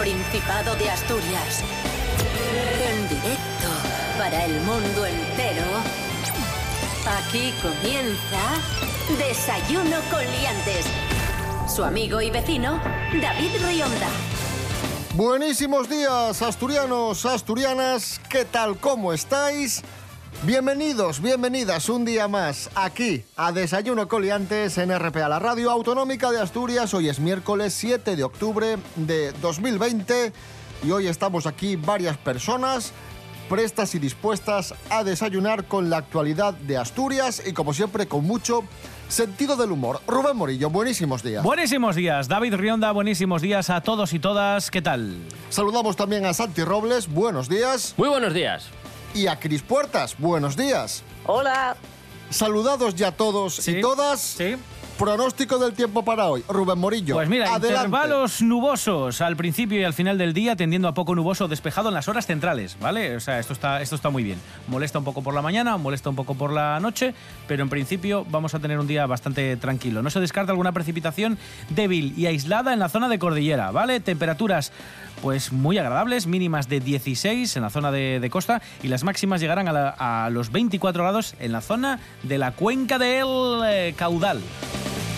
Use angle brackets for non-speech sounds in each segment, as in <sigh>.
Principado de Asturias. En directo para el mundo entero. Aquí comienza Desayuno con Liantes. Su amigo y vecino, David Rionda. Buenísimos días, asturianos, asturianas. ¿Qué tal? ¿Cómo estáis? Bienvenidos, bienvenidas un día más aquí a Desayuno Coliantes en RPA, la radio autonómica de Asturias. Hoy es miércoles 7 de octubre de 2020 y hoy estamos aquí varias personas prestas y dispuestas a desayunar con la actualidad de Asturias y como siempre con mucho sentido del humor. Rubén Morillo, buenísimos días. Buenísimos días. David Rionda, buenísimos días a todos y todas. ¿Qué tal? Saludamos también a Santi Robles, buenos días. Muy buenos días. Y a Cris Puertas, buenos días. Hola. Saludados ya todos Sí. y todas. Sí. Pronóstico del tiempo para hoy. Rubén Morillo. Pues mira, adelante. intervalos nubosos al principio y al final del día, tendiendo a poco nuboso despejado en las horas centrales, ¿vale? O sea, esto está, esto está muy bien. Molesta un poco por la mañana, molesta un poco por la noche, pero en principio vamos a tener un día bastante tranquilo. No se descarta alguna precipitación débil y aislada en la zona de cordillera, ¿vale? Temperaturas pues muy agradables, mínimas de 16 en la zona de, de costa y las máximas llegarán a, la- a los 24 grados en la zona de la cuenca del eh, caudal.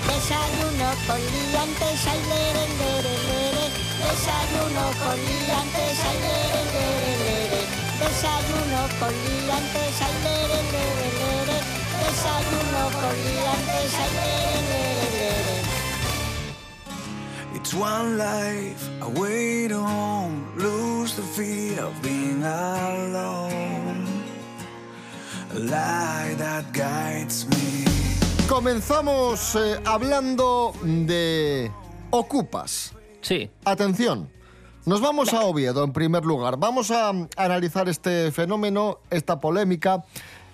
Desayuno con liantes, ay, lere, lere, lere. Desayuno con liantes, ay, lere, lere, lere. Desayuno con liantes, ay, lere, lere, lere. Desayuno con liantes, ay, lere, lere. One life away to home, lose the fear of being alone. A light that guides me. Comenzamos eh, hablando de ocupas. Sí. Atención. Nos vamos a Oviedo en primer lugar. Vamos a analizar este fenómeno, esta polémica,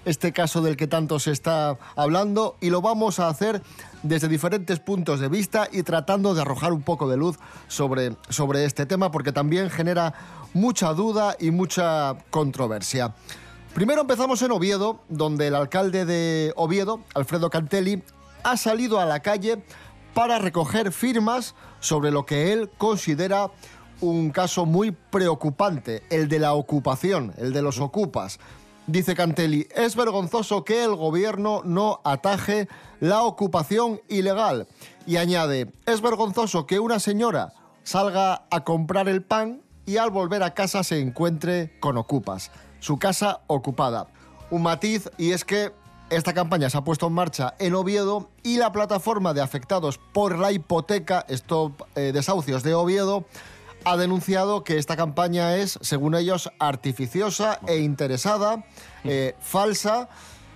este caso del que tanto se está hablando y lo vamos a hacer desde diferentes puntos de vista y tratando de arrojar un poco de luz sobre, sobre este tema porque también genera mucha duda y mucha controversia. Primero empezamos en Oviedo, donde el alcalde de Oviedo, Alfredo Cantelli, ha salido a la calle para recoger firmas sobre lo que él considera un caso muy preocupante, el de la ocupación, el de los ocupas. Dice Cantelli, es vergonzoso que el gobierno no ataje la ocupación ilegal. Y añade, es vergonzoso que una señora salga a comprar el pan y al volver a casa se encuentre con ocupas. Su casa ocupada. Un matiz y es que esta campaña se ha puesto en marcha en Oviedo y la plataforma de afectados por la hipoteca, Stop eh, Desahucios de Oviedo, ha denunciado que esta campaña es, según ellos, artificiosa e interesada, eh, falsa.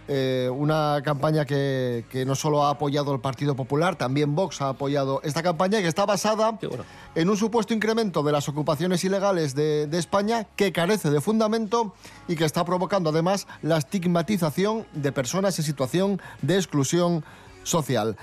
eh, una campaña que, que no solo ha apoyado el Partido Popular, también Vox ha apoyado esta campaña y que está basada bueno. en un supuesto incremento de las ocupaciones ilegales de, de España que carece de fundamento y que está provocando además la estigmatización de personas en situación de exclusión social.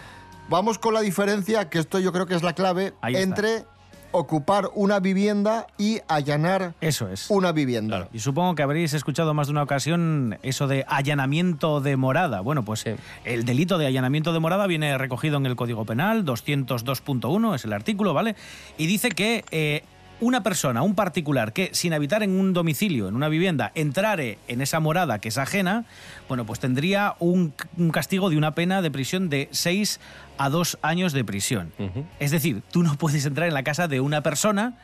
Vamos con la diferencia, que esto yo creo que es la clave, entre ocupar una vivienda y allanar Eso es. una vivienda. Claro. Y supongo que habréis escuchado más de una ocasión eso de allanamiento de morada. Bueno, pues Sí. el delito de allanamiento de morada viene recogido en el Código Penal, 202.1 es el artículo, ¿vale? Y dice que eh, una persona, un particular, que sin habitar en un domicilio, en una vivienda, entrare en esa morada que es ajena, bueno, pues tendría un, un castigo de una pena de prisión de 6 a 2 años de prisión. Es decir, tú no puedes entrar en la casa de una persona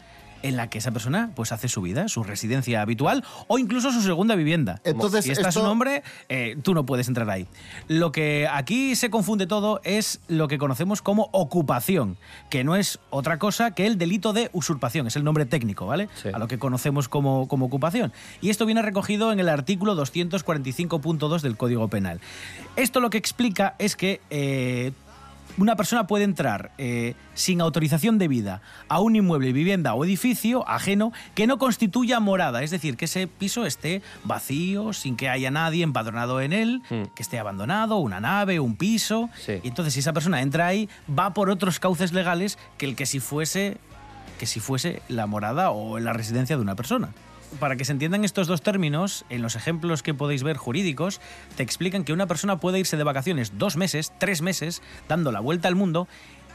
en la que esa persona pues hace su vida, su residencia habitual o incluso su segunda vivienda. Entonces, si está esto- su nombre, eh, tú no puedes entrar ahí. Lo que aquí se confunde todo es lo que conocemos como ocupación, que no es otra cosa que el delito de usurpación, es el nombre técnico, ¿vale? Sí. A lo que conocemos como, como ocupación. Y esto viene recogido en el artículo 245.2 del Código Penal. Esto lo que explica es que eh, una persona puede entrar eh, sin autorización debida a un inmueble, vivienda o edificio ajeno que no constituya morada, es decir, que ese piso esté vacío, sin que haya nadie empadronado en él, Mm. que esté abandonado, una nave, un piso. Sí. Y entonces, si esa persona entra ahí, va por otros cauces legales que el que si fuese que si fuese la morada o la residencia de una persona. Para que se entiendan estos dos términos, en los ejemplos que podéis ver jurídicos, te explican que una persona puede irse de vacaciones dos meses, tres meses, dando la vuelta al mundo,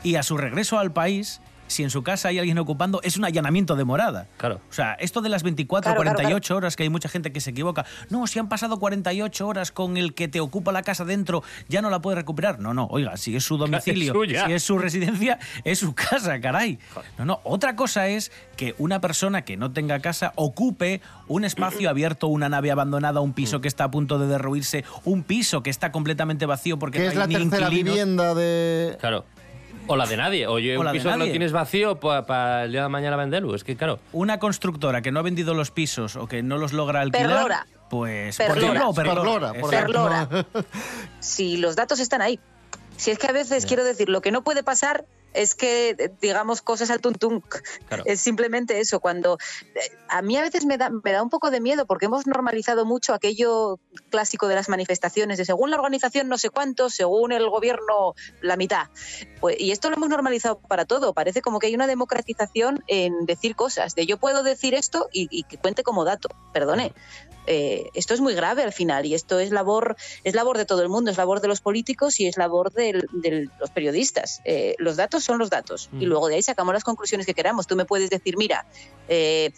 y a su regreso al país si en su casa hay alguien ocupando, es un allanamiento de morada. Claro. O sea, esto de las 24 Claro, claro, 48 horas, que hay mucha gente que se equivoca. No, si han pasado 48 horas con el que te ocupa la casa dentro, ya no la puede recuperar. No, no, oiga, si es su domicilio, suya. si es su residencia, es su casa, caray. No, no, otra cosa es que una persona que no tenga casa ocupe un espacio <clears throat> abierto, una nave abandonada, un piso que está a punto de derruirse, un piso que está completamente vacío porque Que no es hay la ni tercera inquilinos. vivienda de... Claro. O la de nadie. Oye, O la un de piso que lo tienes vacío para el día de mañana venderlo. Es que, claro. Una constructora que no ha vendido los pisos o que no los logra alquilar, Perlora. pues Perlora. por ejemplo, o Perlora, si los datos están ahí. Si es que a veces, quiero decir, lo que no puede pasar es que digamos cosas al tuntún. Claro. Es simplemente eso. Cuando eh, a mí a veces me da, me da un poco de miedo porque hemos normalizado mucho aquello clásico de las manifestaciones de según la organización no sé cuánto, según el gobierno la mitad. Pues, y esto lo hemos normalizado para todo. Parece como que hay una democratización en decir cosas. De yo puedo decir esto y, y que cuente como dato. Perdone. Eh, esto es muy grave al final y esto es labor es labor de todo el mundo, es labor de los políticos y es labor de los periodistas. Eh, los datos son los datos y Mm. luego de ahí sacamos las conclusiones que queramos. Tú me puedes decir, mira, eh,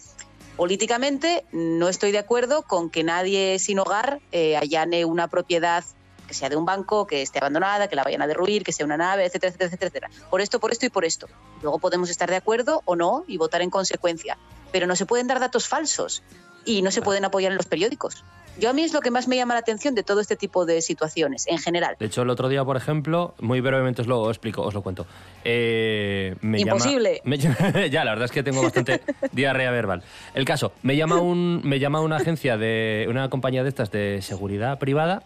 políticamente no estoy de acuerdo con que nadie sin hogar allane una propiedad que sea de un banco, que esté abandonada, que la vayan a derruir, que sea una nave, etcétera, etcétera, etcétera. Por esto, por esto y por esto. Luego podemos estar de acuerdo o no y votar en consecuencia. Pero no se pueden dar datos falsos y no se pueden apoyar en los periódicos. Yo a mí es lo que más me llama la atención de todo este tipo de situaciones, en general. De hecho, el otro día, por ejemplo, muy brevemente os lo explico, os lo cuento. Eh, me Imposible. <laughs> llama- me- ya, la verdad es que tengo bastante <laughs> diarrea verbal. El caso, me llama, un, me llama una agencia de una compañía de estas de seguridad privada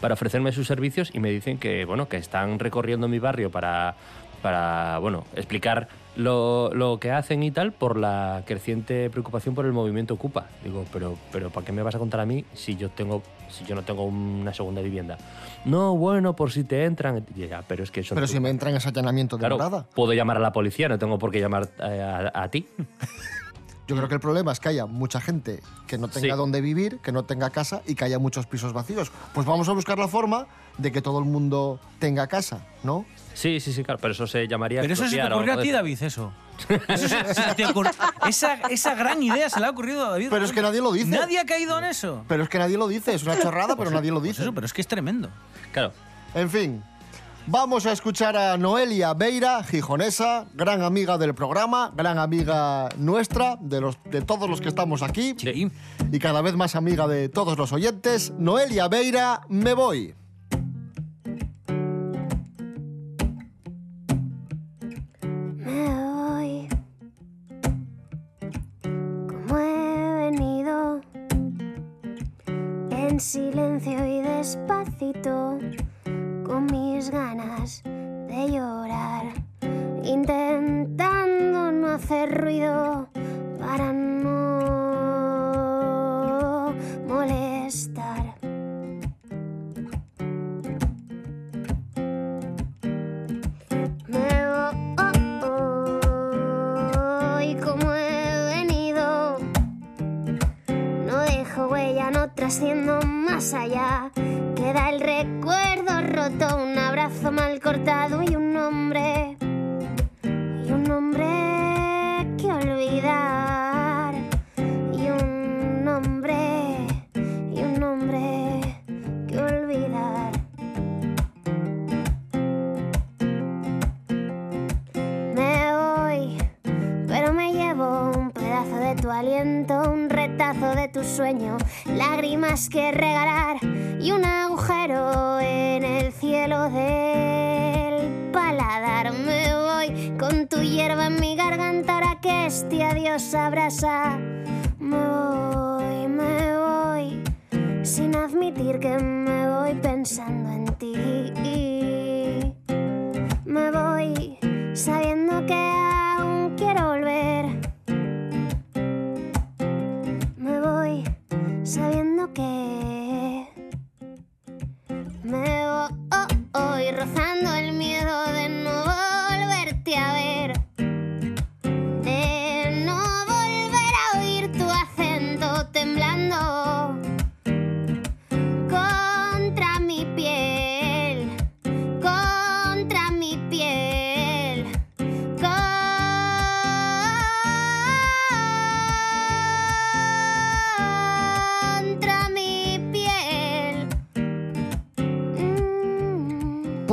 para ofrecerme sus servicios y me dicen que, bueno, que están recorriendo mi barrio para, para bueno, explicar lo, lo que hacen y tal por la creciente preocupación por el movimiento Ocupa. Digo, pero, pero ¿para qué me vas a contar a mí si yo tengo si yo no tengo una segunda vivienda? No, bueno, por si te entran. Ya, pero es que eso Pero tú- si me entran ese allanamiento de Claro, morada. puedo llamar a la policía, no tengo por qué llamar eh, a, a ti. <laughs> Yo creo que el problema es que haya mucha gente que no tenga Sí. dónde vivir, que no tenga casa y que haya muchos pisos vacíos. Pues vamos a buscar la forma de que todo el mundo tenga casa, ¿no? Sí, sí, sí, claro, pero eso se llamaría. Pero eso se te ocurrió a ti. David, eso. Eso se- se te ocurrió- esa, esa gran idea se le ha ocurrido a David. Pero es que nadie lo dice. Nadie ha caído en eso. Pero es que nadie lo dice, es una chorrada, pero nadie lo Pues dice. eso, pero es que es tremendo. Claro. En fin, vamos a escuchar a Noelia Beira, gijonesa, gran amiga del programa, gran amiga nuestra, de, los, de todos los que estamos aquí, Sí. y cada vez más amiga de todos los oyentes. Noelia Beira, me voy. Me voy como he venido, en silencio y despacito, ganas de llorar, intentando no hacer ruido para no molestar. No dejo huella, no trasciendo más allá. Queda el recuerdo roto, un abrazo mal cortado y un nombre. Y un nombre que olvidar. Y un nombre. Y un nombre que olvidar. Me voy, pero me llevo un pedazo de tu aliento, un retazo de tu sueño, lágrimas que regalar y un agujero en el cielo del este adiós abraza. Me voy, me voy, sin admitir que me voy pensando en ti. Me voy sabiendo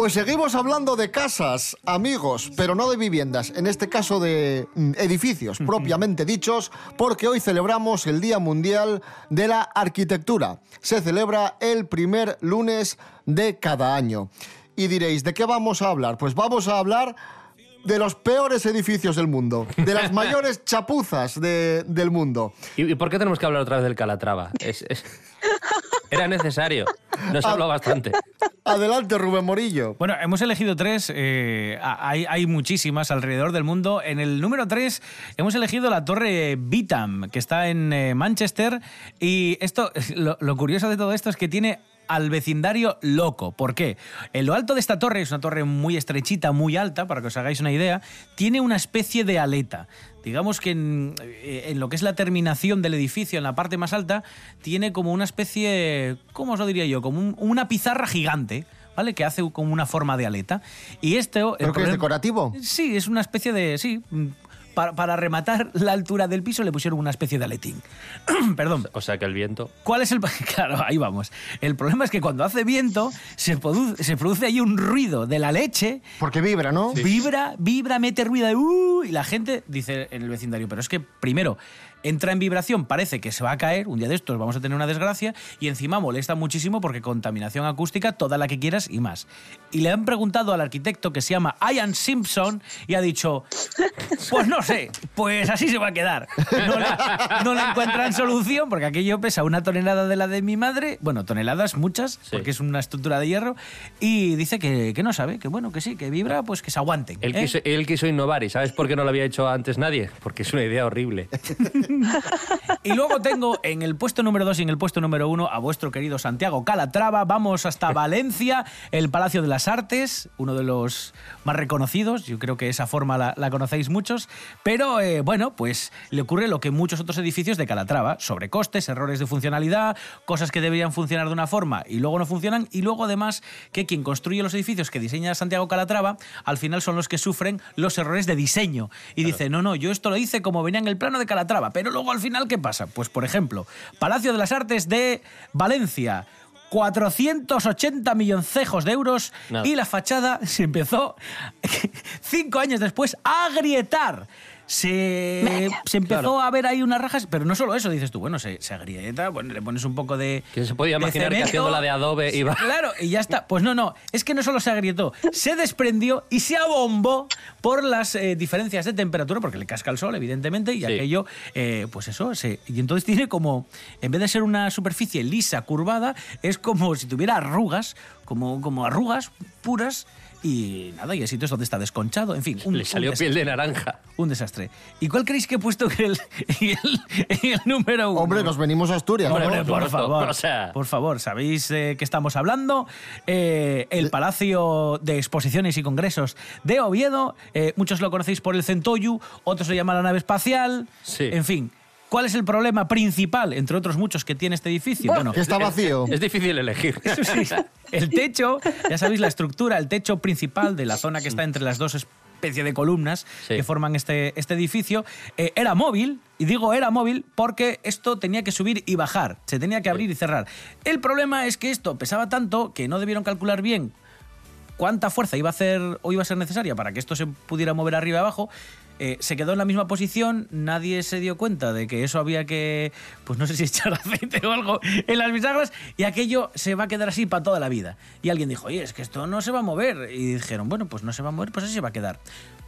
Pues seguimos hablando de casas, amigos, pero no de viviendas, en este caso de mm, edificios propiamente dichos, porque hoy celebramos el Día Mundial de la Arquitectura. Se celebra el primer lunes de cada año. Y diréis, ¿de qué vamos a hablar? Pues vamos a hablar de los peores edificios del mundo, de las <laughs> mayores chapuzas de- del mundo. ¿Y, y por qué tenemos que hablar otra vez del Calatrava? Es- es- <laughs> Era necesario. Nos habló bastante. Adelante, Rubén Morillo. Bueno, hemos elegido tres, eh, hay, hay muchísimas alrededor del mundo. En el número tres hemos elegido la torre Bitam, que está en eh, Manchester. Y esto, <laughs> lo, lo curioso de todo esto es que tiene al vecindario loco. ¿Por qué? En lo alto de esta torre, es una torre muy estrechita, muy alta, para que os hagáis una idea, tiene una especie de aleta. Digamos que en, eh, en lo que es la terminación del edificio, en la parte más alta, tiene como una especie, ¿cómo os lo diría yo? Como un- una pizarra gigante. ¿Vale? Que hace como una forma de aleta. Y esto. ¿Pero que es decorativo? Sí, es una especie de. Sí. Para, para rematar la altura del piso le pusieron una especie de aletín. <clears throat> Perdón. O sea que el viento. ¿Cuál es el.? <laughs> Claro, ahí vamos. El problema es que cuando hace viento se produce, se produce ahí un ruido de la leche. Porque vibra, ¿no? Vibra, vibra, mete ruido de "Uh", y la gente dice en el vecindario, pero es que primero entra en vibración, parece que se va a caer, un día de estos vamos a tener una desgracia, y encima molesta muchísimo porque contaminación acústica, toda la que quieras y más. Y le han preguntado al arquitecto que se llama Ian Simpson y ha dicho, pues no sé, pues así se va a quedar. No le, no le encuentran solución porque aquello pesa una tonelada de la de mi madre, bueno, toneladas muchas, porque es una estructura de hierro, y dice que, que no sabe, que bueno, que sí, que vibra, pues que se aguanten. Él ¿eh? quiso, él quiso innovar y ¿sabes por qué no lo había hecho antes nadie? Porque es una idea horrible. <laughs> Y luego tengo en el puesto número 2 y en el puesto número 1 a vuestro querido Santiago Calatrava. Vamos hasta Valencia, el Palacio de las Artes, uno de los más reconocidos. Yo creo que esa forma la, la conocéis muchos. Pero eh, bueno, pues le ocurre lo que muchos otros edificios de Calatrava: sobrecostes, errores de funcionalidad, cosas que deberían funcionar de una forma y luego no funcionan. Y luego además que quien construye los edificios que diseña Santiago Calatrava, al final son los que sufren los errores de diseño. Y dice, no, no, yo esto lo hice como venía en el plano de Calatrava. Pero luego al final, ¿qué pasa? Pues por ejemplo, Palacio de las Artes de Valencia. 480 milloncejos de euros Nada. y la fachada se empezó <laughs> cinco años después a agrietar. Se, se empezó Claro. a ver ahí unas rajas, pero no solo eso, dices tú, bueno, se, se agrieta, bueno, le pones un poco de. ¿Quién se podía imaginar que haciendo la de Adobe iba- Claro, y ya está. Pues no, no, es que no solo se agrietó, se desprendió y se abombó por las eh, diferencias de temperatura, porque le casca el sol, evidentemente, y Sí. aquello, eh, pues eso, se- y entonces tiene como, en vez de ser una superficie lisa, curvada, es como si tuviera arrugas, como, como arrugas puras. Y nada, y hay sitios donde está desconchado, en fin. un- Le salió desastre. piel de naranja. Un desastre. ¿Y cuál creéis que he puesto en el, número uno? Hombre, nos venimos a Asturias. Hombre, ¿no? por favor. O sea- Por favor, ¿sabéis de qué estamos hablando? Eh, el Palacio de Exposiciones y Congresos de Oviedo. Eh, muchos lo conocéis por el Centoyu, otros lo llaman la nave espacial. Sí. En fin. ¿Cuál es el problema principal, entre otros muchos, que tiene este edificio? Bueno, Que está vacío. Es difícil elegir. <laughs> eso sí, el techo, ya sabéis la estructura, el techo principal de la zona que está entre las dos especies de columnas Sí. que forman este, este edificio, eh, era móvil, y digo era móvil porque esto tenía que subir y bajar, se tenía que abrir y cerrar. El problema es que esto pesaba tanto que no debieron calcular bien cuánta fuerza iba a hacer o iba a ser necesaria para que esto se pudiera mover arriba y abajo. Eh, se quedó en la misma posición, nadie se dio cuenta de que eso había que, pues no sé si <laughs> echar aceite o algo en las bisagras y aquello se va a quedar así para toda la vida. Y alguien dijo, oye, es que esto no se va a mover. Y dijeron, bueno, pues no se va a mover, pues así se va a quedar.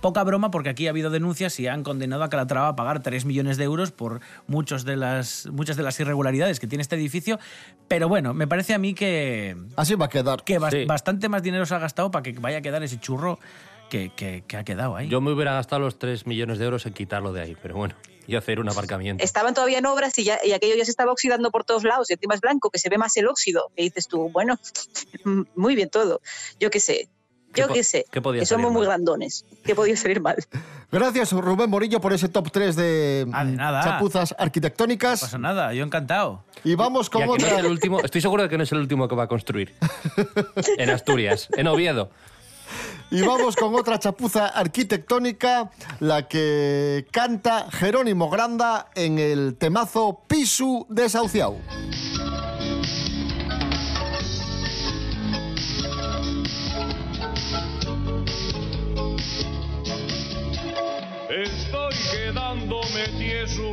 Poca broma porque aquí ha habido denuncias y han condenado a Calatrava a pagar 3 millones de euros por muchos de las, muchas de las irregularidades que tiene este edificio. Pero bueno, me parece a mí que, Así va a quedar. que Sí. bastante más dinero se ha gastado para que vaya a quedar ese churro que, que- que ha quedado ahí. Yo me hubiera gastado los 3 millones de euros en quitarlo de ahí, pero bueno, y hacer un aparcamiento. Estaban todavía en obras y, ya, y aquello ya se estaba oxidando por todos lados y encima es blanco, que se ve más el óxido. Y dices tú, bueno, <laughs> muy bien todo. Yo qué sé, ¿Qué yo qué sé, qué podía que somos muy grandones. ¿Qué podía salir mal? <laughs> Gracias, Rubén Morillo, por ese top 3 de Ah, de mm, nada. chapuzas No arquitectónicas. pasa nada, yo encantado. Y vamos Y con no otra. es el último, estoy seguro de que no es el último que va a construir. <laughs> En Asturias, en Oviedo. Y vamos con otra chapuza arquitectónica, la que canta Jerónimo Granda en el temazo Pisu desahuciado. Estoy quedándome tieso,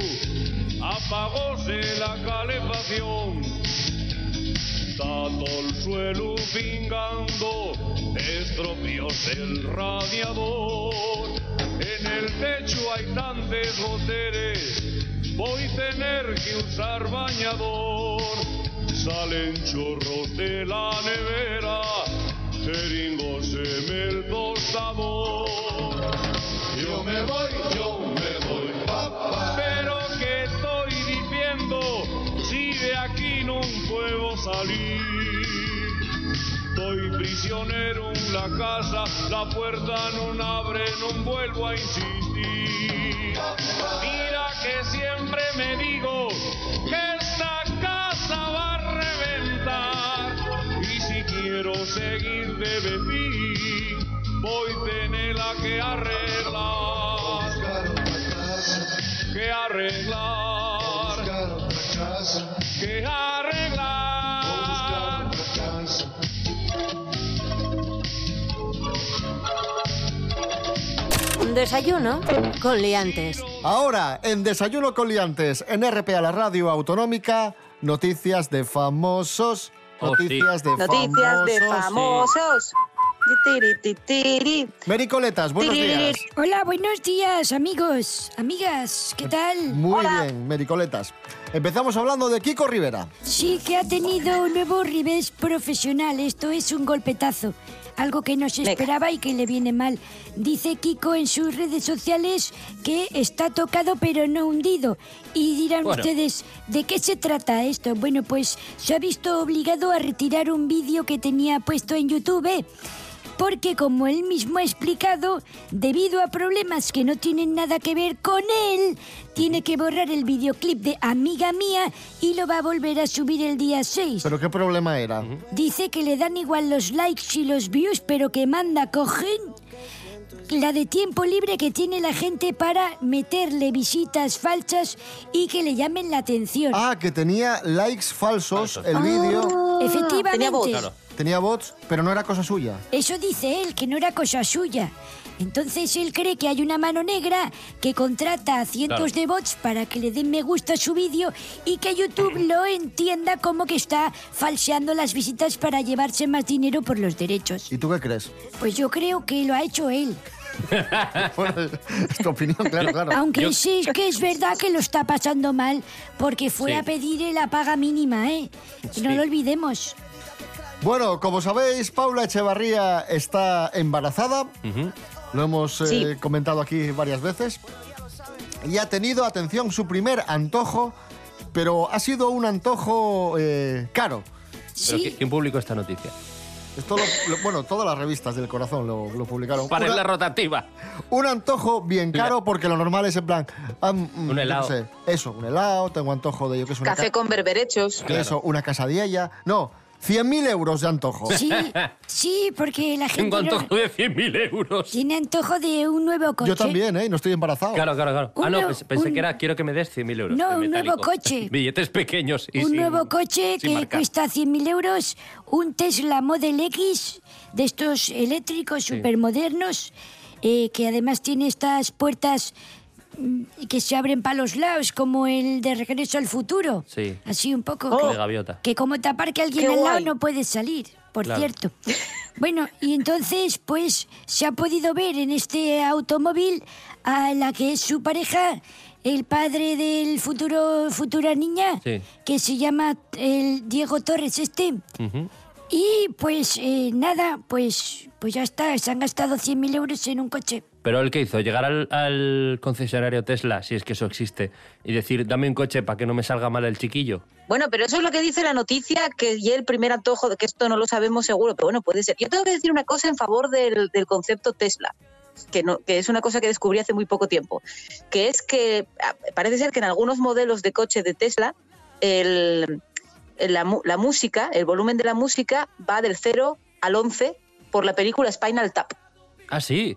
apagóse la calefacción todo el suelo pingando, estropeóse el radiador. En el techo hay tantos goteres, voy a tener que usar bañador. Salen chorros de la nevera, jeringos en el tostador. Yo me voy, salir. Estoy prisionero en la casa, la puerta no abre, no vuelvo a insistir. Mira que siempre me digo que esta casa va a reventar. Y si quiero seguir de vivir, voy a tenerla que arreglar. Que arreglar. Que arreglar. Desayuno con liantes. Ahora, en Desayuno con Liantes, en RPA, la radio autonómica, noticias de famosos. Oh, sí. Noticias de Noticias de famosos. famosos. Tiri, tiri. Mericoletas, buenos días. Hola, buenos días, amigos, amigas, ¿qué tal? Muy bien, Mericoletas. Empezamos hablando de Kiko Rivera. Sí que ha tenido un nuevo revés profesional, esto es un golpetazo, algo que no se esperaba y que le viene mal. Dice Kiko en sus redes sociales que está tocado pero no hundido. Y dirán Bueno. ustedes, ¿de qué se trata esto? Bueno, pues se ha visto obligado a retirar un vídeo que tenía puesto en YouTube. Porque como él mismo ha explicado, debido a problemas que no tienen nada que ver con él, tiene que borrar el videoclip de Amiga Mía y lo va a volver a subir el día 6. ¿Pero qué problema era? Dice que le dan igual los likes y los views, pero que manda cogen la de tiempo libre que tiene la gente para meterle visitas falsas y que le llamen la atención. Ah, que tenía likes falsos el vídeo. Efectivamente. tenía voz. Claro. Tenía bots, pero no era cosa suya. Eso dice él, que no era cosa suya. Entonces él cree que hay una mano negra que contrata a cientos Claro. de bots para que le den me gusta a su vídeo y que YouTube lo entienda como que está falseando las visitas para llevarse más dinero por los derechos. ¿Y tú qué crees? Pues yo creo que lo ha hecho él. <laughs> Bueno, es tu opinión, claro, claro. Aunque Yo- sí que es verdad que lo está pasando mal porque fue Sí. a pedir la paga mínima, ¿eh? Y no Sí. lo olvidemos. Bueno, como sabéis, Paula Echevarría está embarazada. Lo hemos eh, Sí. comentado aquí varias veces. Y ha tenido, atención, su primer antojo, pero ha sido un antojo eh, caro. ¿Pero Sí. qui- ¿Quién publicó esta noticia? Esto lo- lo- bueno, todas las revistas del corazón lo, lo publicaron. Para Una- la rotativa. un antojo bien caro porque lo normal es en plan... ah, mm, Un helado. sé, eso, un helado, tengo antojo de yo que es una Café ca- con berberechos. Eso, una casadilla. No, 100.000 euros de antojo. Sí, <laughs> sí, porque la gente Tengo antojo de 100.000 euros. tiene antojo de un nuevo coche. Yo también, ¿eh? No estoy embarazado. Claro, claro, claro. Un ah, no, nuevo- pens- pensé un- que era quiero que me des 100.000 euros. No, un nuevo coche. <laughs> Billetes pequeños y un sin- nuevo coche que marcar. cuesta 100.000 euros, un Tesla Model X de estos eléctricos supermodernos, eh, que además tiene estas puertas que se abren para los lados, como el de Regreso al Futuro. Sí. Así un poco. Oh. que- De gaviota. que como te aparque alguien Qué al lado no puedes salir, por Claro. cierto. <laughs> Bueno, y entonces pues se ha podido ver en este automóvil a la que es su pareja, el padre del futuro futura niña, Sí. que se llama el Diego Torres este. Y pues eh, nada, pues pues ya está, se han gastado 100.000 euros en un coche. Pero él qué hizo, llegar al, al concesionario Tesla, si es que eso existe, y decir, dame un coche para que no me salga mal el chiquillo. Bueno, pero eso es lo que dice la noticia, que ya el primer antojo, de que esto no lo sabemos seguro, pero bueno, puede ser. Yo tengo que decir una cosa en favor del, del concepto Tesla, que, no, que es una cosa que descubrí hace muy poco tiempo, que es que ah, parece ser que en algunos modelos de coche de Tesla, el- la, mu- la música, el volumen de la música va del 0 al 11 por la película Spinal Tap. Ah, sí.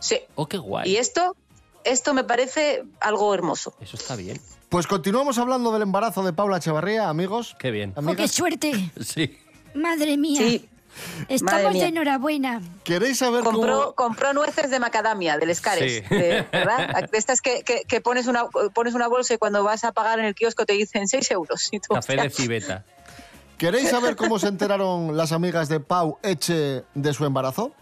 Sí. Oh, qué guay. Y esto, esto me parece algo hermoso. Eso está bien. Pues continuamos hablando del embarazo de Paula Echevarría, amigos. Qué bien. ¡Oh, qué suerte! <laughs> Sí. Madre mía. Sí. Estamos mía. de enhorabuena. ¿Queréis saber Compró, cómo...? compró nueces de macadamia, del Escares, Sí. de- ¿verdad? <laughs> De estas que, que- que pones, una, pones una bolsa y cuando vas a pagar en el kiosco te dicen 6 euros. Y tú, Café de cibeta. ¿Queréis saber cómo se enteraron las amigas de Pau Eche de su embarazo?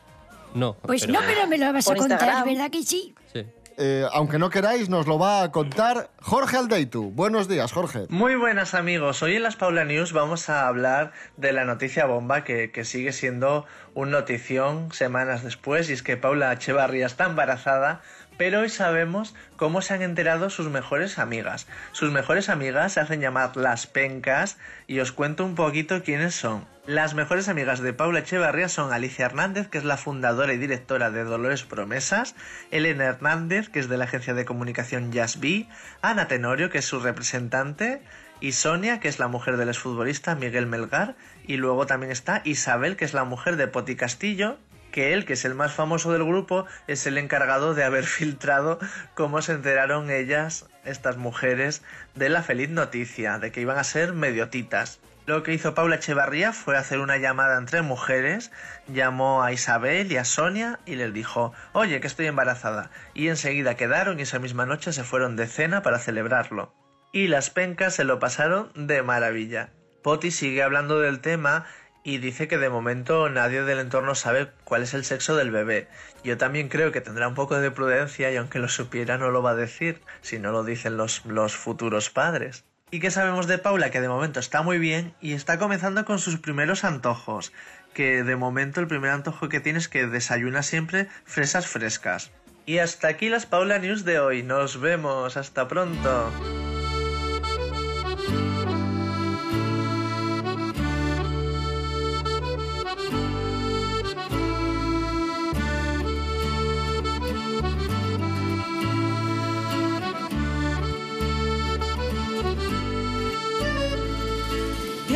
No. Pues no, pero me lo vas a contar, Instagram. ¿verdad que sí? Sí. Eh, aunque no queráis, nos lo va a contar Jorge Aldeitu. Buenos días, Jorge. Muy buenas amigos, hoy en las Paula News vamos a hablar de la noticia bomba que, que sigue siendo un notición semanas después y es que Paula Echevarría está embarazada, pero hoy sabemos cómo se han enterado sus mejores amigas. Sus mejores amigas se hacen llamar las pencas y os cuento un poquito quiénes son. Las mejores amigas de Paula Echevarría son Alicia Hernández, que es la fundadora y directora de Dolores Promesas, Elena Hernández, que es de la agencia de comunicación Jazz Bee, Ana Tenorio, que es su representante, y Sonia, que es la mujer del exfutbolista Miguel Melgar, y luego también está Isabel, que es la mujer de Poti Castillo, que él, que es el más famoso del grupo, es el encargado de haber <laughs> filtrado cómo se enteraron ellas, estas mujeres, de la feliz noticia, de que iban a ser mediotitas. Lo que hizo Paula Echevarría fue hacer una llamada entre mujeres, llamó a Isabel y a Sonia y les dijo, oye, que estoy embarazada. Y enseguida quedaron y esa misma noche se fueron de cena para celebrarlo. Y las pencas se lo pasaron de maravilla. Poti sigue hablando del tema y dice que de momento nadie del entorno sabe cuál es el sexo del bebé. Yo también creo que tendrá un poco de prudencia y aunque lo supiera no lo va a decir, si no lo dicen los, los futuros padres. ¿Y qué sabemos de Paula? Que de momento está muy bien y está comenzando con sus primeros antojos. Que de momento el primer antojo que tiene es que desayuna siempre fresas frescas. Y hasta aquí las Paula News de hoy. Nos vemos. Hasta pronto.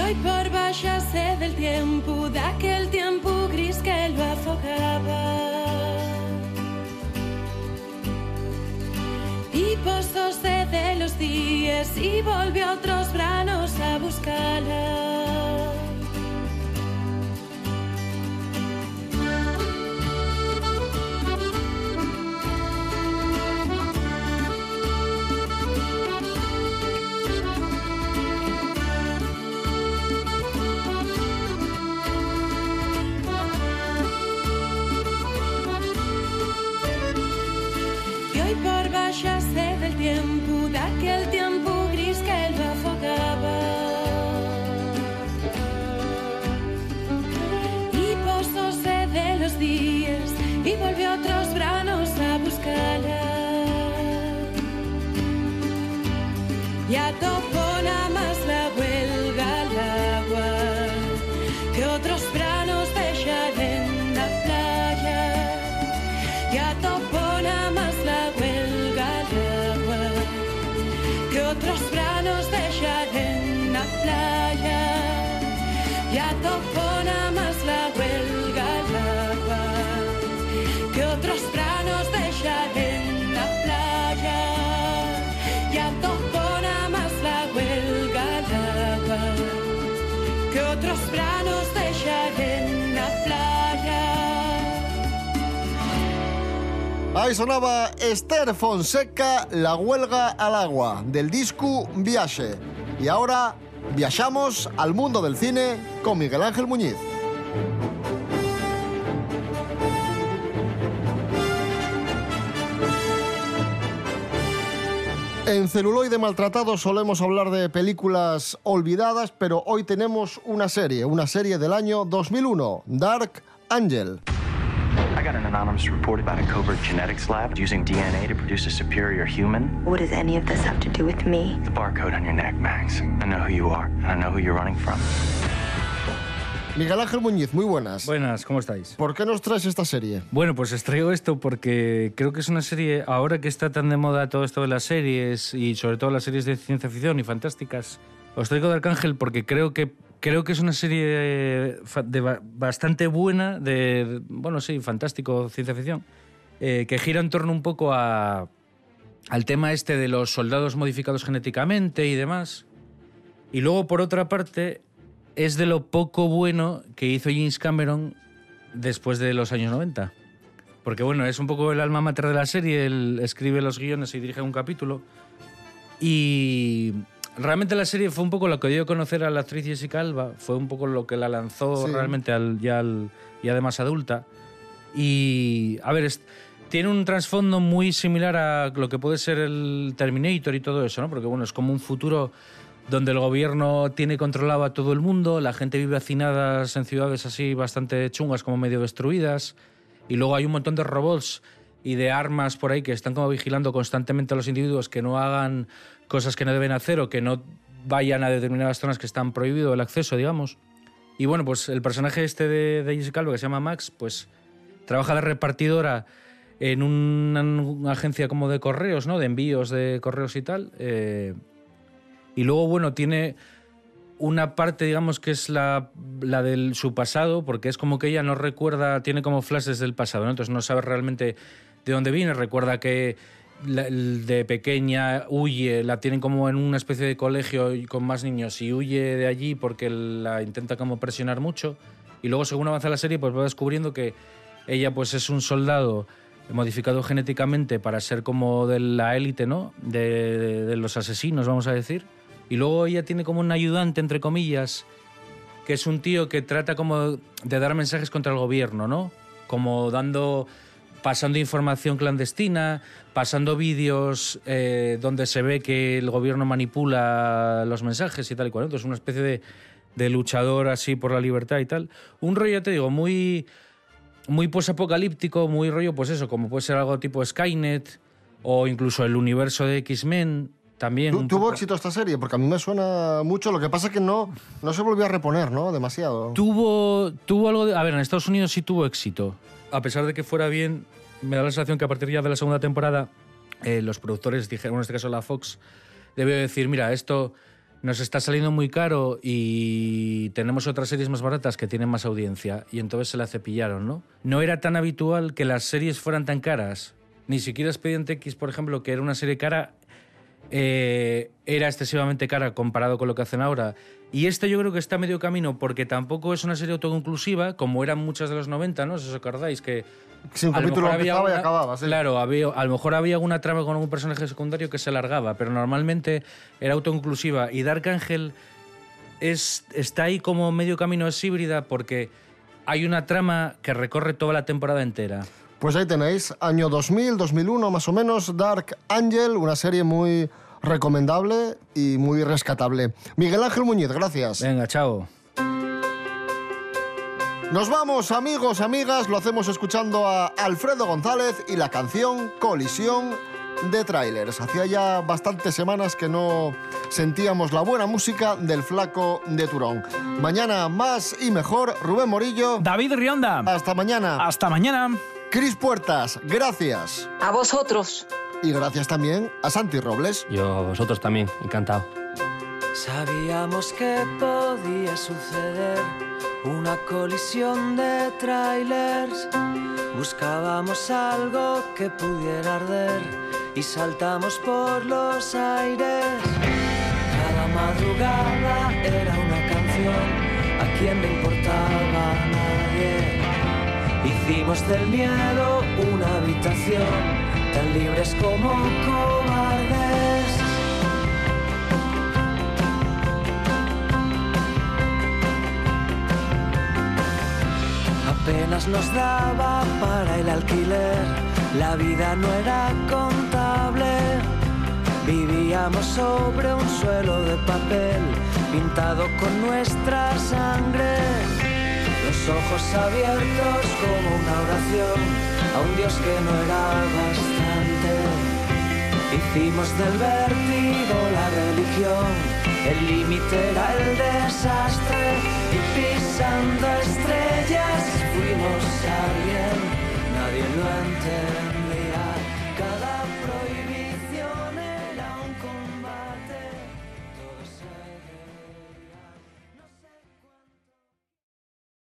Hoy por váyase del tiempo, de aquel tiempo gris que lo afogaba. Y posóse de los días y volvió otros branos a buscarla. Ya topó nada más la Ahí sonaba Esther Fonseca, La huelga al agua, del disco Viaje. Y ahora viajamos al mundo del cine con Miguel Ángel Muñiz. En celuloide maltratado solemos hablar de películas olvidadas, pero hoy tenemos una serie, una serie del año 2001, Dark Angel. A covert genetics lab using DNA to produce a superior human. What does any of this have to do with me? The barcode on your neck, Max. I know who you are, and I know who you're running from. Miguel Ángel Muñiz, muy buenas. Buenas, ¿cómo estáis? ¿Por qué nos traes esta serie? Bueno, pues os traigo esto porque creo que es una serie, ahora que está tan de moda todo esto de las series y sobre todo las series de ciencia ficción y fantásticas, os traigo de Arcángel porque creo que, creo que es una serie de ba- bastante buena, de, bueno, sí, fantástico, ciencia ficción, eh, que gira en torno un poco a, al tema este de los soldados modificados genéticamente y demás. Y luego, por otra parte, es de lo poco bueno que hizo James Cameron después de los años 90. Porque bueno, es un poco el alma mater de la serie, él escribe los guiones y dirige un capítulo. Y realmente la serie fue un poco lo que dio a conocer a la actriz Jessica Alba, fue un poco lo que la lanzó Sí. realmente al, ya, al, ya de más adulta. Y a ver, es- tiene un trasfondo muy similar a lo que puede ser el Terminator y todo eso, ¿no? Porque bueno, es como un futuro donde el gobierno tiene controlado a todo el mundo, la gente vive hacinadas en ciudades así bastante chungas, como medio destruidas, y luego hay un montón de robots y de armas por ahí que están como vigilando constantemente a los individuos que no hagan cosas que no deben hacer o que no vayan a determinadas zonas que están prohibido el acceso, digamos. Y bueno, pues el personaje este de, de Jessica que se llama Max, pues trabaja de repartidora en una, agencia como de correos, ¿no? De envíos de correos y tal. eh, y luego, bueno, tiene una parte, digamos, que es la, la de su pasado, porque es como que ella no recuerda, tiene como flashes del pasado. Entonces no sabe realmente de dónde viene, recuerda que de pequeña huye, la tienen como en una especie de colegio con más niños y huye de allí porque la intenta como presionar mucho y luego según avanza la serie pues va descubriendo que ella pues es un soldado modificado genéticamente para ser como de la élite, ¿no? De- de los asesinos, vamos a decir. Y luego ella tiene como un ayudante, entre comillas, que es un tío que trata como de dar mensajes contra el gobierno, ¿no? Como dando, pasando información clandestina, pasando vídeos eh, donde se ve que el gobierno manipula los mensajes y tal y cual. Entonces, una especie de, de luchador así por la libertad y tal. Un rollo, ya te digo, muy, muy posapocalíptico, muy rollo, pues eso, como puede ser algo tipo Skynet o incluso el universo de X-Men también. ¿Tuvo poco. éxito esta serie? Porque a mí me suena mucho. Lo que pasa es que no, no se volvió a reponer, ¿no? Demasiado. Tuvo, tuvo algo de... A ver, en Estados Unidos sí tuvo éxito. A pesar de que fuera bien, me da la sensación que a partir ya de la segunda temporada eh, los productores dijeron, en este caso la Fox, debió decir, mira, esto nos está saliendo muy caro y tenemos otras series más baratas que tienen más audiencia. Y entonces se la cepillaron, ¿no? No era tan habitual que las series fueran tan caras. Ni siquiera Expediente X, por ejemplo, que era una serie cara, eh, era excesivamente cara comparado con lo que hacen ahora. Y este yo creo que está a medio camino porque tampoco es una serie autoconclusiva, como eran muchas de los 90, ¿no? Si os acordáis que... Si un a lo capítulo mejor había y acababa, sí. Claro, había, a lo mejor había alguna trama con algún personaje secundario que se alargaba, pero normalmente era autoconclusiva. Y Dark Angel es, está ahí como medio camino, es híbrida porque hay una trama que recorre toda la temporada entera. Pues ahí tenéis, año 2000, 2001 más o menos, Dark Angel, una serie muy recomendable y muy rescatable. Miguel Ángel Muñiz, gracias. Venga, chao. Nos vamos, amigos, amigas, lo hacemos escuchando a Alfredo González y la canción Colisión de Trailers. Hacía ya bastantes semanas que no sentíamos la buena música del flaco de Turón. Mañana más y mejor, Rubén Morillo. David Rionda. Hasta mañana. Hasta mañana. Cris Puertas, gracias. A vosotros. Y gracias también a Santi Robles. Yo a vosotros también, encantado. Sabíamos que podía suceder una colisión de trailers. Buscábamos algo que pudiera arder y saltamos por los aires. Cada madrugada era una canción, a quien le importaba a nadie. Hicimos del miedo una tan libres como cobardes. Apenas nos daba para el alquiler, la vida no era contable. Vivíamos sobre un suelo de papel pintado con nuestra sangre. Los ojos abiertos como una oración a un Dios que no era bastante. Hicimos del vértigo la religión, el límite era el desastre. Y pisando estrellas fuimos alguien, nadie lo enteró.